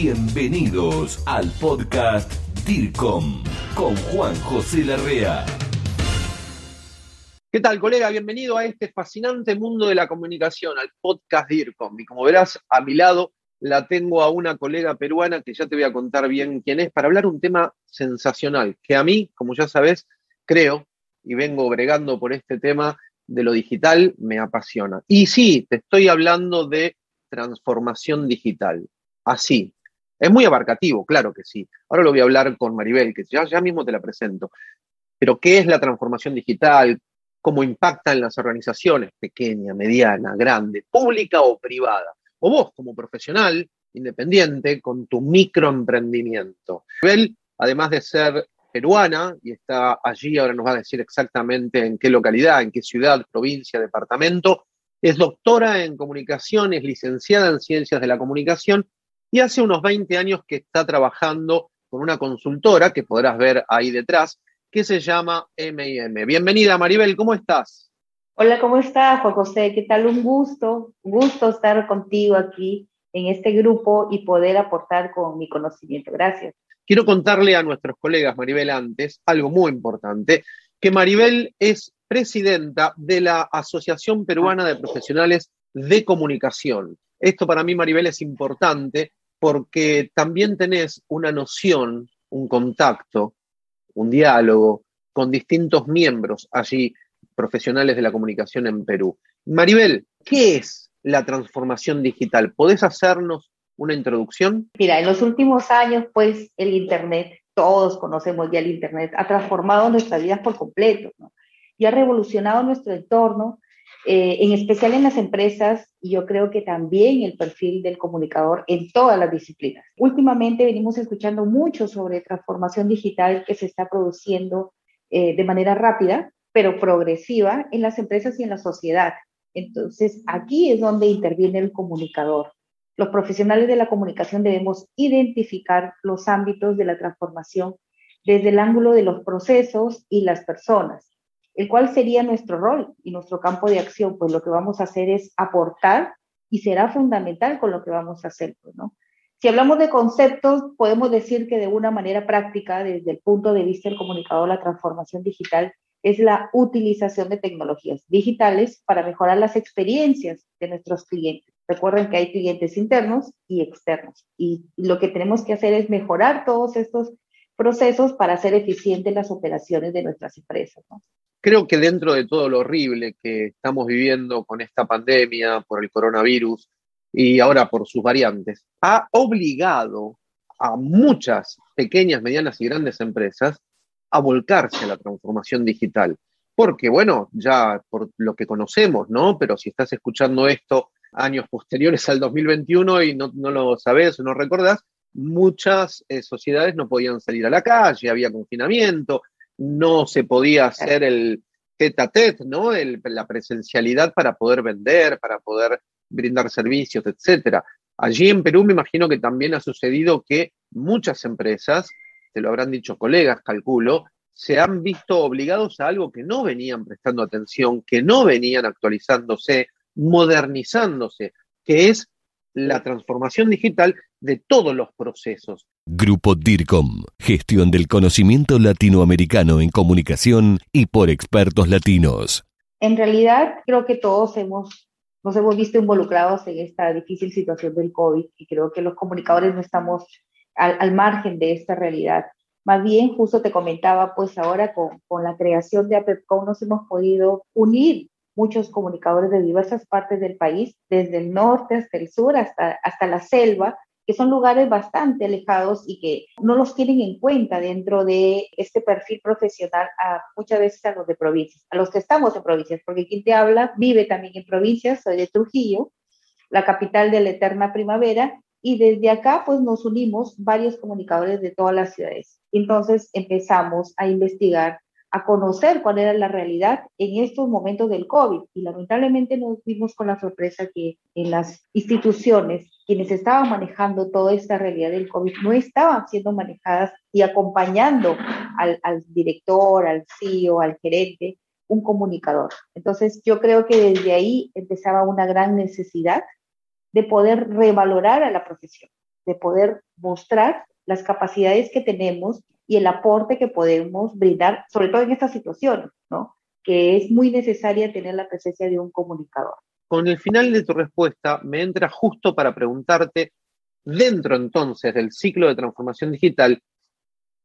Bienvenidos al podcast DIRCOM con Juan José Larrea. ¿Qué tal, colega? Bienvenido a este fascinante mundo de la comunicación, al podcast DIRCOM. Y como verás, a mi lado la tengo a una colega peruana que ya te voy a contar bien quién es, para hablar un tema sensacional, que a mí, como ya sabes, creo, y vengo bregando por este tema de lo digital, me apasiona. Y sí, te estoy hablando de transformación digital. Así. Es muy abarcativo, claro que sí. Ahora lo voy a hablar con Maribel, que ya, ya mismo te la presento. Pero, ¿qué es la transformación digital? ¿Cómo impacta en las organizaciones, pequeña, mediana, grande, pública o privada? O vos, como profesional independiente, con tu microemprendimiento. Maribel, además de ser peruana y está allí, ahora nos va a decir exactamente en qué localidad, en qué ciudad, provincia, departamento, es doctora en comunicación, es licenciada en ciencias de la comunicación y hace unos 20 años que está trabajando con una consultora que podrás ver ahí detrás, que se llama MM. Bienvenida Maribel, ¿cómo estás? Hola, ¿cómo estás, Juan José? ¿Qué tal? Un gusto, un gusto estar contigo aquí en este grupo y poder aportar con mi conocimiento. Gracias. Quiero contarle a nuestros colegas, Maribel, antes, algo muy importante, que Maribel es presidenta de la Asociación Peruana de Profesionales de Comunicación. Esto para mí, Maribel, es importante porque también tenés una noción, un contacto, un diálogo con distintos miembros allí, profesionales de la comunicación en Perú. Maribel, ¿qué es la transformación digital? ¿Podés hacernos una introducción? Mira, en los últimos años, pues el Internet, todos conocemos ya el Internet, ha transformado nuestras vidas por completo y ha revolucionado nuestro entorno eh, en especial en las empresas, yo creo que también el perfil del comunicador en todas las disciplinas. Últimamente venimos escuchando mucho sobre transformación digital que se está produciendo eh, de manera rápida, pero progresiva en las empresas y en la sociedad. Entonces, aquí es donde interviene el comunicador. Los profesionales de la comunicación debemos identificar los ámbitos de la transformación desde el ángulo de los procesos y las personas el cual sería nuestro rol y nuestro campo de acción, pues lo que vamos a hacer es aportar y será fundamental con lo que vamos a hacer, pues, ¿no? Si hablamos de conceptos, podemos decir que de una manera práctica, desde el punto de vista del comunicador, la transformación digital es la utilización de tecnologías digitales para mejorar las experiencias de nuestros clientes. Recuerden que hay clientes internos y externos y lo que tenemos que hacer es mejorar todos estos procesos para hacer eficientes las operaciones de nuestras empresas. ¿no? creo que dentro de todo lo horrible que estamos viviendo con esta pandemia por el coronavirus y ahora por sus variantes, ha obligado a muchas pequeñas, medianas y grandes empresas a volcarse a la transformación digital. Porque, bueno, ya por lo que conocemos, ¿no? Pero si estás escuchando esto años posteriores al 2021 y no, lo sabes o no recordás, muchas eh, sociedades no podían salir a la calle, había confinamiento, no se podía hacer el tete a tete, ¿no? la presencialidad para poder vender, para poder brindar servicios, etcétera. Allí en Perú me imagino que también ha sucedido que muchas empresas, te lo habrán dicho colegas, calculo, se han visto obligados a algo que no venían prestando atención, que no venían actualizándose, modernizándose, que es la transformación digital de todos los procesos. Grupo DIRCOM, gestión del conocimiento latinoamericano en comunicación y por expertos latinos. En realidad, creo que todos hemos, nos hemos visto involucrados en esta difícil situación del COVID y creo que los comunicadores no estamos al, al margen de esta realidad. Más bien, justo te comentaba, pues ahora con, con la creación de APEPCO nos hemos podido unir muchos comunicadores de diversas partes del país, desde el norte hasta el sur, hasta, hasta la selva, que son lugares bastante alejados y que no los tienen en cuenta dentro de este perfil profesional a muchas veces a los de provincias, a los que estamos en provincias, porque quien te habla vive también en provincias, soy de Trujillo, la capital de la eterna primavera, y desde acá pues nos unimos varios comunicadores de todas las ciudades. Entonces empezamos a investigar a conocer cuál era la realidad en estos momentos del COVID. Y lamentablemente nos vimos con la sorpresa que en las instituciones, quienes estaban manejando toda esta realidad del COVID, no estaban siendo manejadas y acompañando al, al director, al CEO, al gerente, un comunicador. Entonces, yo creo que desde ahí empezaba una gran necesidad de poder revalorar a la profesión de poder mostrar las capacidades que tenemos y el aporte que podemos brindar, sobre todo en estas situaciones, ¿no? Que es muy necesaria tener la presencia de un comunicador. Con el final de tu respuesta me entra justo para preguntarte, dentro entonces del ciclo de transformación digital,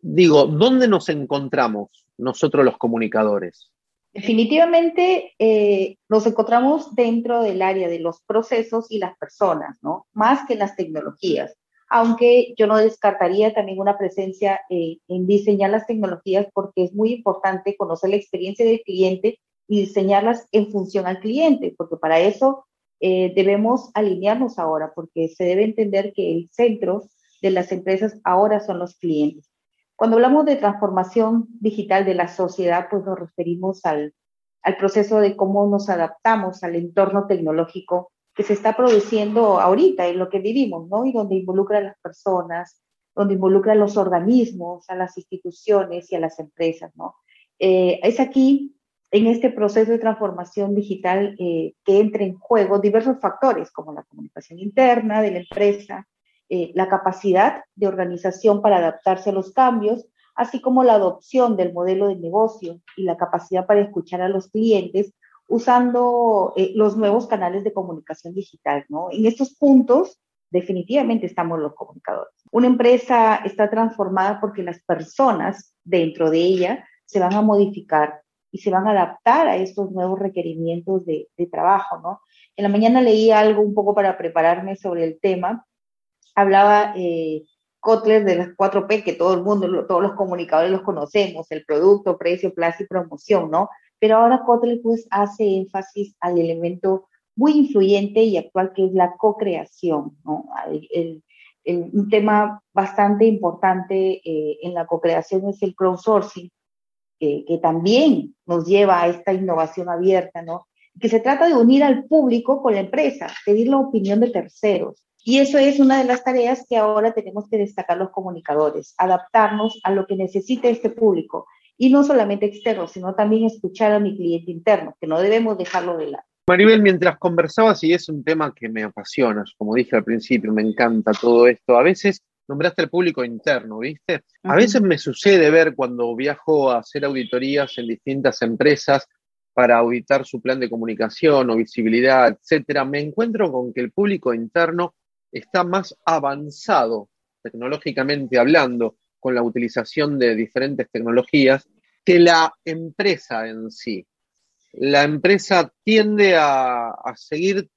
digo, ¿dónde nos encontramos nosotros los comunicadores? Definitivamente eh, nos encontramos dentro del área de los procesos y las personas, ¿no? Más que las tecnologías. Aunque yo no descartaría también una presencia eh, en diseñar las tecnologías porque es muy importante conocer la experiencia del cliente y diseñarlas en función al cliente, porque para eso eh, debemos alinearnos ahora, porque se debe entender que el centro de las empresas ahora son los clientes. Cuando hablamos de transformación digital de la sociedad, pues nos referimos al, al proceso de cómo nos adaptamos al entorno tecnológico que se está produciendo ahorita en lo que vivimos, ¿no? Y donde involucra a las personas, donde involucra a los organismos, a las instituciones y a las empresas, ¿no? Eh, es aquí, en este proceso de transformación digital, eh, que entra en juego diversos factores, como la comunicación interna de la empresa, eh, la capacidad de organización para adaptarse a los cambios, así como la adopción del modelo de negocio y la capacidad para escuchar a los clientes usando eh, los nuevos canales de comunicación digital. ¿no? En estos puntos, definitivamente estamos los comunicadores. Una empresa está transformada porque las personas dentro de ella se van a modificar y se van a adaptar a estos nuevos requerimientos de, de trabajo, ¿no? En la mañana leí algo un poco para prepararme sobre el tema hablaba eh, Kotler de las 4P, que todo el mundo, todos los comunicadores los conocemos, el producto, precio, plaza y promoción, ¿no? Pero ahora Kotler pues hace énfasis al elemento muy influyente y actual que es la co-creación, ¿no? un tema bastante importante eh, en la co-creación es el crowdsourcing, que también nos lleva a esta innovación abierta, ¿no? Que se trata de unir al público con la empresa, pedir la opinión de terceros, y eso es una de las tareas que ahora tenemos que destacar los comunicadores, adaptarnos a lo que necesita este público y no solamente externo, sino también escuchar a mi cliente interno, que no debemos dejarlo de lado. Maribel, mientras conversabas, y es un tema que me apasiona, como dije al principio, me encanta todo esto, a veces nombraste al público interno, ¿viste? A veces me sucede ver cuando viajo a hacer auditorías en distintas empresas para auditar su plan de comunicación o visibilidad, etcétera, me encuentro con que el público interno está más avanzado tecnológicamente hablando con la utilización de diferentes tecnologías que la empresa en sí. La empresa tiende a, seguir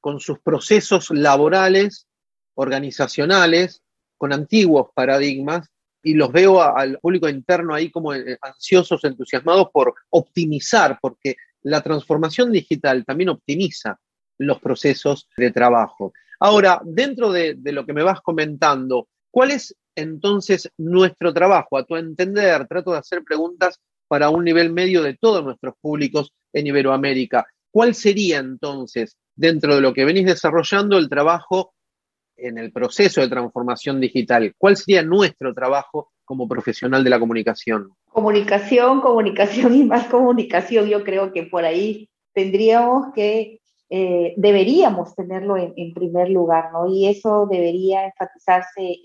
con sus procesos laborales, organizacionales, con antiguos paradigmas, y los veo al público interno ahí como eh, ansiosos, entusiasmados por optimizar, porque la transformación digital también optimiza los procesos de trabajo. Ahora, dentro de, lo que me vas comentando, ¿cuál es entonces nuestro trabajo? A tu entender, trato de hacer preguntas para un nivel medio de todos nuestros públicos en Iberoamérica. ¿Cuál sería entonces, dentro de lo que venís desarrollando, el trabajo en el proceso de transformación digital? ¿Cuál sería nuestro trabajo como profesional de la comunicación? Comunicación, comunicación y más comunicación. Yo creo que por ahí tendríamos que eh, deberíamos tenerlo en, primer lugar, ¿no? Y eso debería enfatizarse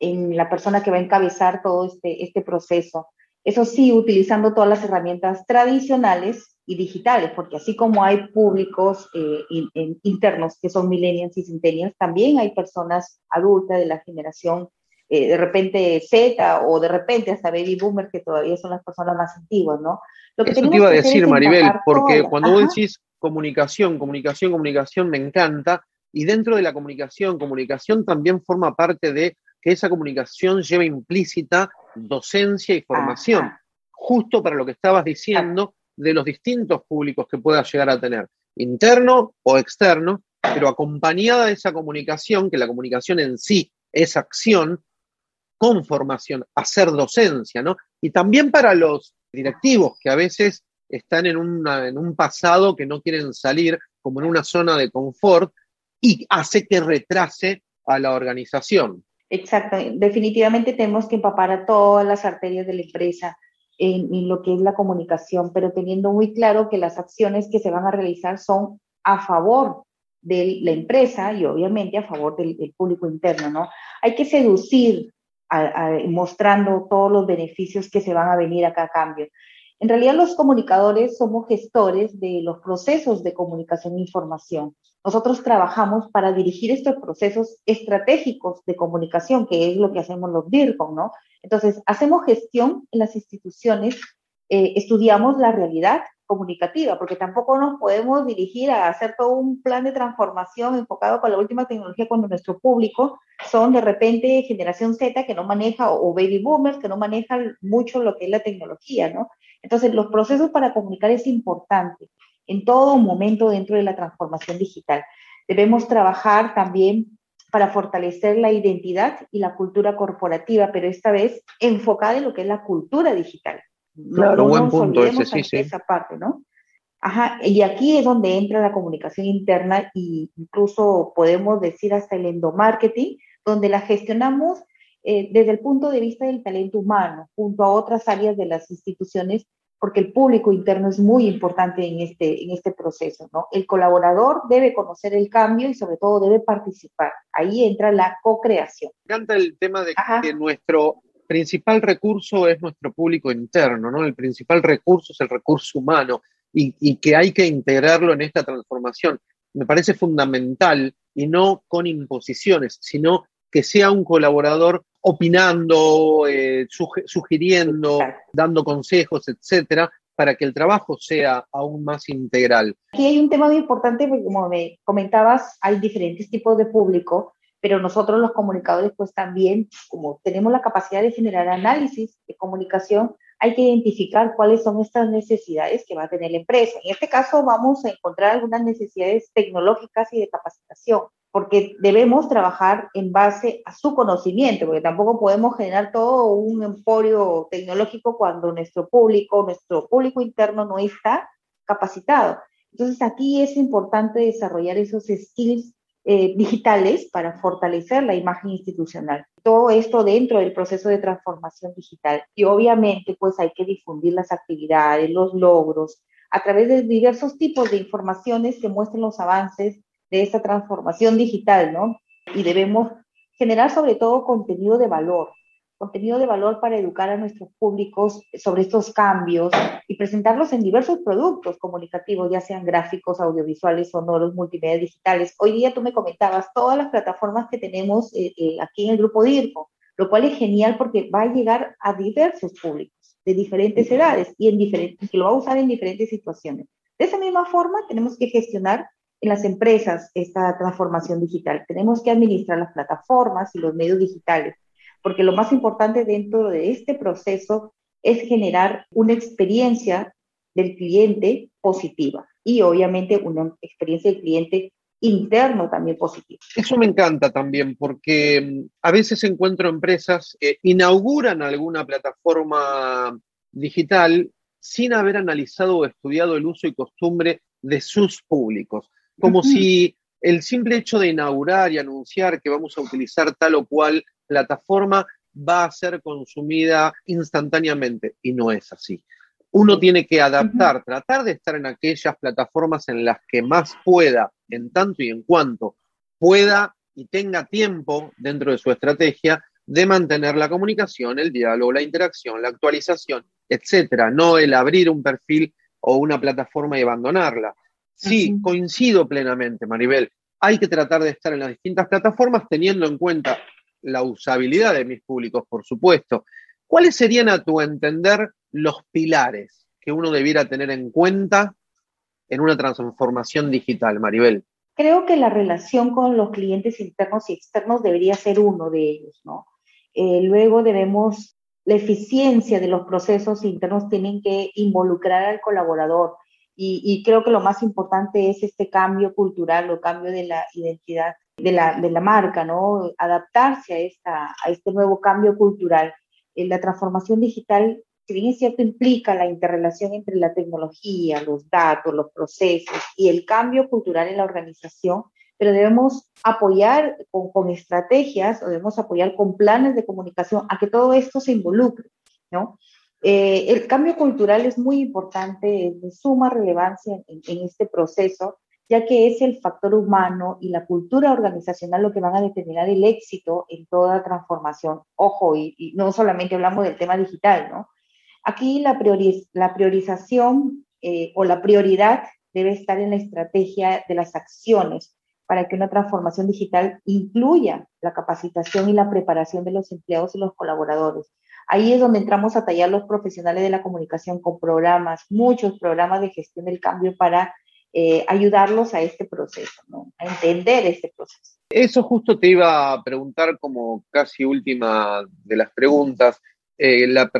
en, la persona que va a encabezar todo este, este proceso. Eso sí, utilizando todas las herramientas tradicionales y digitales, porque así como hay públicos eh, internos que son millennials y centennials, también hay personas adultas de la generación eh, de repente Z o de repente hasta baby boomer que todavía son las personas más antiguas, ¿no? Lo que Eso te iba a decir, Maribel, porque cuando vos decís comunicación, comunicación, comunicación, me encanta. Y dentro de la comunicación, comunicación también forma parte de que esa comunicación lleva implícita docencia y formación, justo para lo que estabas diciendo de los distintos públicos que puedas llegar a tener, interno o externo, pero acompañada de esa comunicación, que la comunicación en sí es acción, con formación, hacer docencia, ¿no? Y también para los directivos que a veces están en, en un pasado que no quieren salir, como en una zona de confort, y hace que retrase a la organización. Exacto, definitivamente tenemos que empapar a todas las arterias de la empresa en, en, lo que es la comunicación, pero teniendo muy claro que las acciones que se van a realizar son a favor de la empresa y obviamente a favor del, público interno, ¿no? Hay que seducir mostrando todos los beneficios que se van a venir acá a cambio. En realidad los comunicadores somos gestores de los procesos de comunicación e información. Nosotros trabajamos para dirigir estos procesos estratégicos de comunicación, que es lo que hacemos los DIRCOM, ¿no? Entonces, hacemos gestión en las instituciones, eh, estudiamos la realidad comunicativa, porque tampoco nos podemos dirigir a hacer todo un plan de transformación enfocado con la última tecnología cuando nuestro público son de repente generación Z que no maneja o baby boomers que no manejan mucho lo que es la tecnología, ¿no? Entonces, los procesos para comunicar es importante en todo momento dentro de la transformación digital. Debemos trabajar también para fortalecer la identidad y la cultura corporativa, pero esta vez enfocada en lo que es la cultura digital. Claro, buen punto ese, sí, sí. Esa parte, ¿no? Ajá, y aquí es donde entra la comunicación interna e incluso podemos decir hasta el endomarketing, donde la gestionamos eh, desde el punto de vista del talento humano, junto a otras áreas de las instituciones porque el público interno es muy importante en este, en este proceso, ¿no? El colaborador debe conocer el cambio y sobre todo debe participar. Ahí entra la co-creación. Me encanta el tema de que nuestro principal recurso es nuestro público interno, ¿no? El principal recurso es el recurso humano y, y que hay que integrarlo en esta transformación. Me parece fundamental y no con imposiciones, sino que sea un colaborador opinando, eh, sugiriendo, dando consejos, etcétera, para que el trabajo sea aún más integral. Aquí hay un tema muy importante, porque como me comentabas, hay diferentes tipos de público, pero nosotros los comunicadores, pues también, como tenemos la capacidad de generar análisis de comunicación, hay que identificar cuáles son estas necesidades que va a tener la empresa. En este caso, vamos a encontrar algunas necesidades tecnológicas y de capacitación porque debemos trabajar en base a su conocimiento, porque tampoco podemos generar todo un emporio tecnológico cuando nuestro público, nuestro público interno no está capacitado. Entonces aquí es importante desarrollar esos skills eh, digitales para fortalecer la imagen institucional. Todo esto dentro del proceso de transformación digital. Y obviamente pues hay que difundir las actividades, los logros, a través de diversos tipos de informaciones que muestren los avances de esta transformación digital, ¿no? Y debemos generar sobre todo contenido de valor, contenido de valor para educar a nuestros públicos sobre estos cambios y presentarlos en diversos productos comunicativos, ya sean gráficos, audiovisuales, sonoros, multimedia digitales. Hoy día tú me comentabas todas las plataformas que tenemos eh, eh, aquí en el grupo DIRCO, lo cual es genial porque va a llegar a diversos públicos de diferentes edades y en diferentes, que lo va a usar en diferentes situaciones. De esa misma forma, tenemos que gestionar en las empresas esta transformación digital. Tenemos que administrar las plataformas y los medios digitales, porque lo más importante dentro de este proceso es generar una experiencia del cliente positiva y obviamente una experiencia del cliente interno también positiva. Eso me encanta también porque mm, a veces encuentro empresas que inauguran alguna plataforma digital sin haber analizado o estudiado el uso y costumbre de sus públicos como si el simple hecho de inaugurar y anunciar que vamos a utilizar tal o cual plataforma va a ser consumida instantáneamente y no es así. Uno tiene que adaptar, tratar de estar en aquellas plataformas en las que más pueda, en tanto y en cuanto pueda y tenga tiempo dentro de su estrategia de mantener la comunicación, el diálogo, la interacción, la actualización, etcétera, no el abrir un perfil o una plataforma y abandonarla. Sí, coincido plenamente, Maribel. Hay que tratar de estar en las distintas plataformas teniendo en cuenta la usabilidad de mis públicos, por supuesto. ¿Cuáles serían, a tu entender, los pilares que uno debiera tener en cuenta en una transformación digital, Maribel? Creo que la relación con los clientes internos y externos debería ser uno de ellos, ¿no? Eh, luego debemos, la eficiencia de los procesos internos tienen que involucrar al colaborador, y, creo que lo más importante es este cambio cultural o cambio de la identidad de la, marca, ¿no? Adaptarse a, este nuevo cambio cultural. Eh, la transformación digital, si bien es cierto, implica la interrelación entre la tecnología, los datos, los procesos y el cambio cultural en la organización, pero debemos apoyar con, con estrategias o debemos apoyar con planes de comunicación a que todo esto se involucre, ¿no? Eh, el cambio cultural es muy importante, es de suma relevancia en, este proceso ya que es el factor humano y la cultura organizacional lo que van a determinar el éxito en toda transformación. Ojo, y, no solamente hablamos del tema digital, ¿no? Aquí la, la priorización eh, o la prioridad debe estar en la estrategia de las acciones para que una transformación digital incluya la capacitación y la preparación de los empleados y los colaboradores. Ahí es donde entramos a tallar los profesionales de la comunicación con programas, muchos programas de gestión del cambio para eh, ayudarlos a este proceso, a entender este proceso. Eso justo te iba a preguntar como casi última de las preguntas. Eh, la,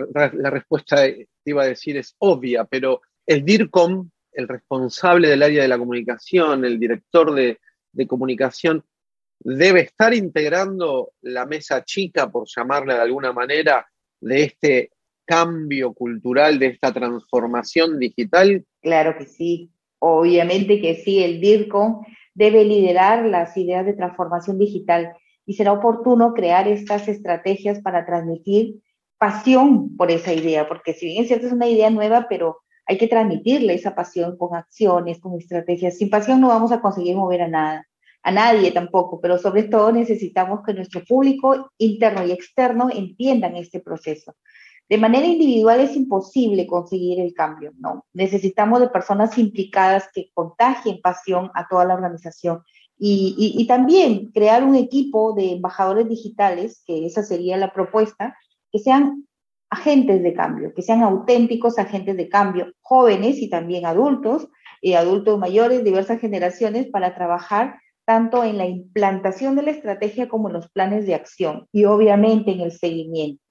respuesta te iba a decir es obvia, pero el DIRCOM, el responsable del área de la comunicación, el director de, de comunicación, debe estar integrando la mesa chica, por llamarla de alguna manera, de este cambio cultural, de esta transformación digital? Claro que sí. Obviamente que sí, el DIRCOM debe liderar las ideas de transformación digital y será oportuno crear estas estrategias para transmitir pasión por esa idea, porque si bien es cierto es una idea nueva, pero hay que transmitirle esa pasión con acciones, con estrategias. Sin pasión no vamos a conseguir mover a nada, a nadie tampoco, pero sobre todo necesitamos que nuestro público interno y externo entiendan este proceso. De manera individual es imposible conseguir el cambio, ¿no? Necesitamos de personas implicadas que contagien pasión a toda la organización y, también crear un equipo de embajadores digitales, que esa sería la propuesta, que sean agentes de cambio, que sean auténticos agentes de cambio, jóvenes y también adultos, y adultos mayores, diversas generaciones, para trabajar tanto en la implantación de la estrategia como en los planes de acción y obviamente en el seguimiento.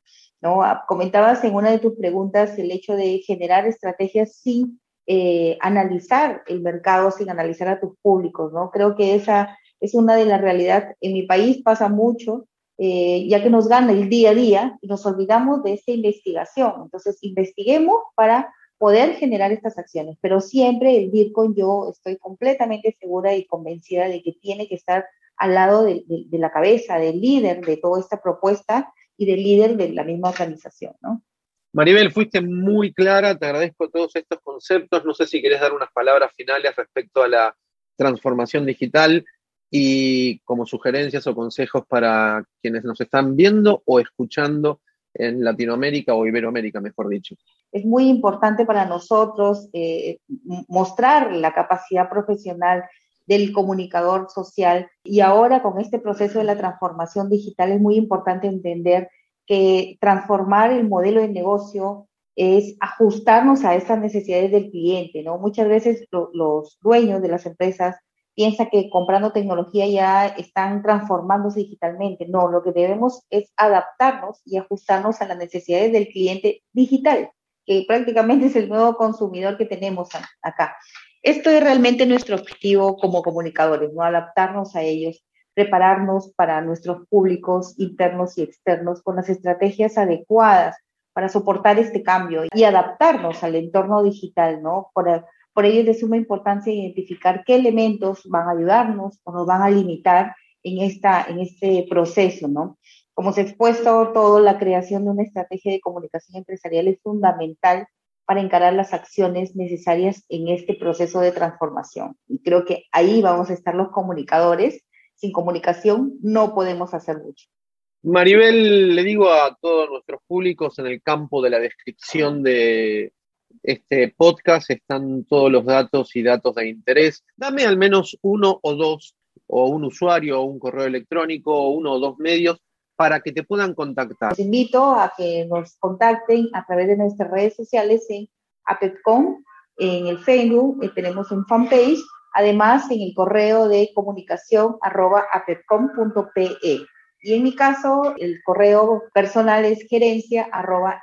¿No? Ah, comentabas en una de tus preguntas el hecho de generar estrategias sin eh, analizar el mercado, sin analizar a tus públicos, ¿no? Creo que esa es una de las realidades. En mi país pasa mucho, eh, ya que nos gana el día a día y nos olvidamos de esta investigación. Entonces, investiguemos para poder generar estas acciones, pero siempre el DIRCON yo estoy completamente segura y convencida de que tiene que estar al lado de, de la cabeza, del líder de toda esta propuesta y del líder de la misma organización, ¿no? Maribel, fuiste muy clara, te agradezco todos estos conceptos. No sé si querés dar unas palabras finales respecto a la transformación digital y como sugerencias o consejos para quienes nos están viendo o escuchando en Latinoamérica o Iberoamérica, mejor dicho. Es muy importante para nosotros eh, mostrar la capacidad profesional del comunicador social. Y ahora con este proceso de la transformación digital es muy importante entender que transformar el modelo de negocio es ajustarnos a esas necesidades del cliente, ¿no? Muchas veces los dueños de las empresas piensan que comprando tecnología ya están transformándose digitalmente. No, lo que debemos es adaptarnos y ajustarnos a las necesidades del cliente digital, que prácticamente es el nuevo consumidor que tenemos acá. Esto es realmente nuestro objetivo como comunicadores, ¿no? Adaptarnos a ellos, prepararnos para nuestros públicos internos y externos con las estrategias adecuadas para soportar este cambio y adaptarnos al entorno digital, ¿no? Por, por ello es de suma importancia identificar qué elementos van a ayudarnos o nos van a limitar en, esta, en este proceso, ¿no? Como se ha expuesto todo, la creación de una estrategia de comunicación empresarial es fundamental para encarar las acciones necesarias en este proceso de transformación. Y creo que ahí vamos a estar los comunicadores. Sin comunicación no podemos hacer mucho. Maribel, le digo a todos nuestros públicos en el campo de la descripción de este podcast están todos los datos y datos de interés. Dame al menos uno o dos, o un usuario, o un correo electrónico, o uno o dos medios para que te puedan contactar? Los invito a que nos contacten a través de nuestras redes sociales en APEPCOM, en el Facebook, eh, tenemos un fanpage, además en el correo de comunicación arroba apepcom.pe. Y en mi caso, el correo personal es gerencia arroba.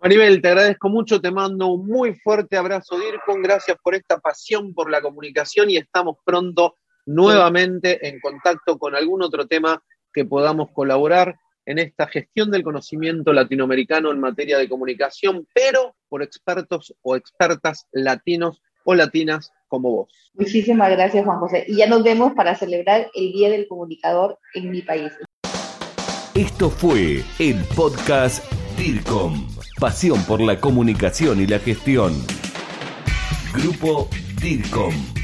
Maribel, te agradezco mucho, te mando un muy fuerte abrazo, DIRCON, gracias por esta pasión por la comunicación y estamos pronto nuevamente en contacto con algún otro tema que podamos colaborar en esta gestión del conocimiento latinoamericano en materia de comunicación, pero por expertos o expertas latinos o latinas como vos. Muchísimas gracias, Juan José. Y ya nos vemos para celebrar el Día del Comunicador en mi país. Esto fue el podcast DIRCOM, pasión por la comunicación y la gestión. Grupo DIRCOM.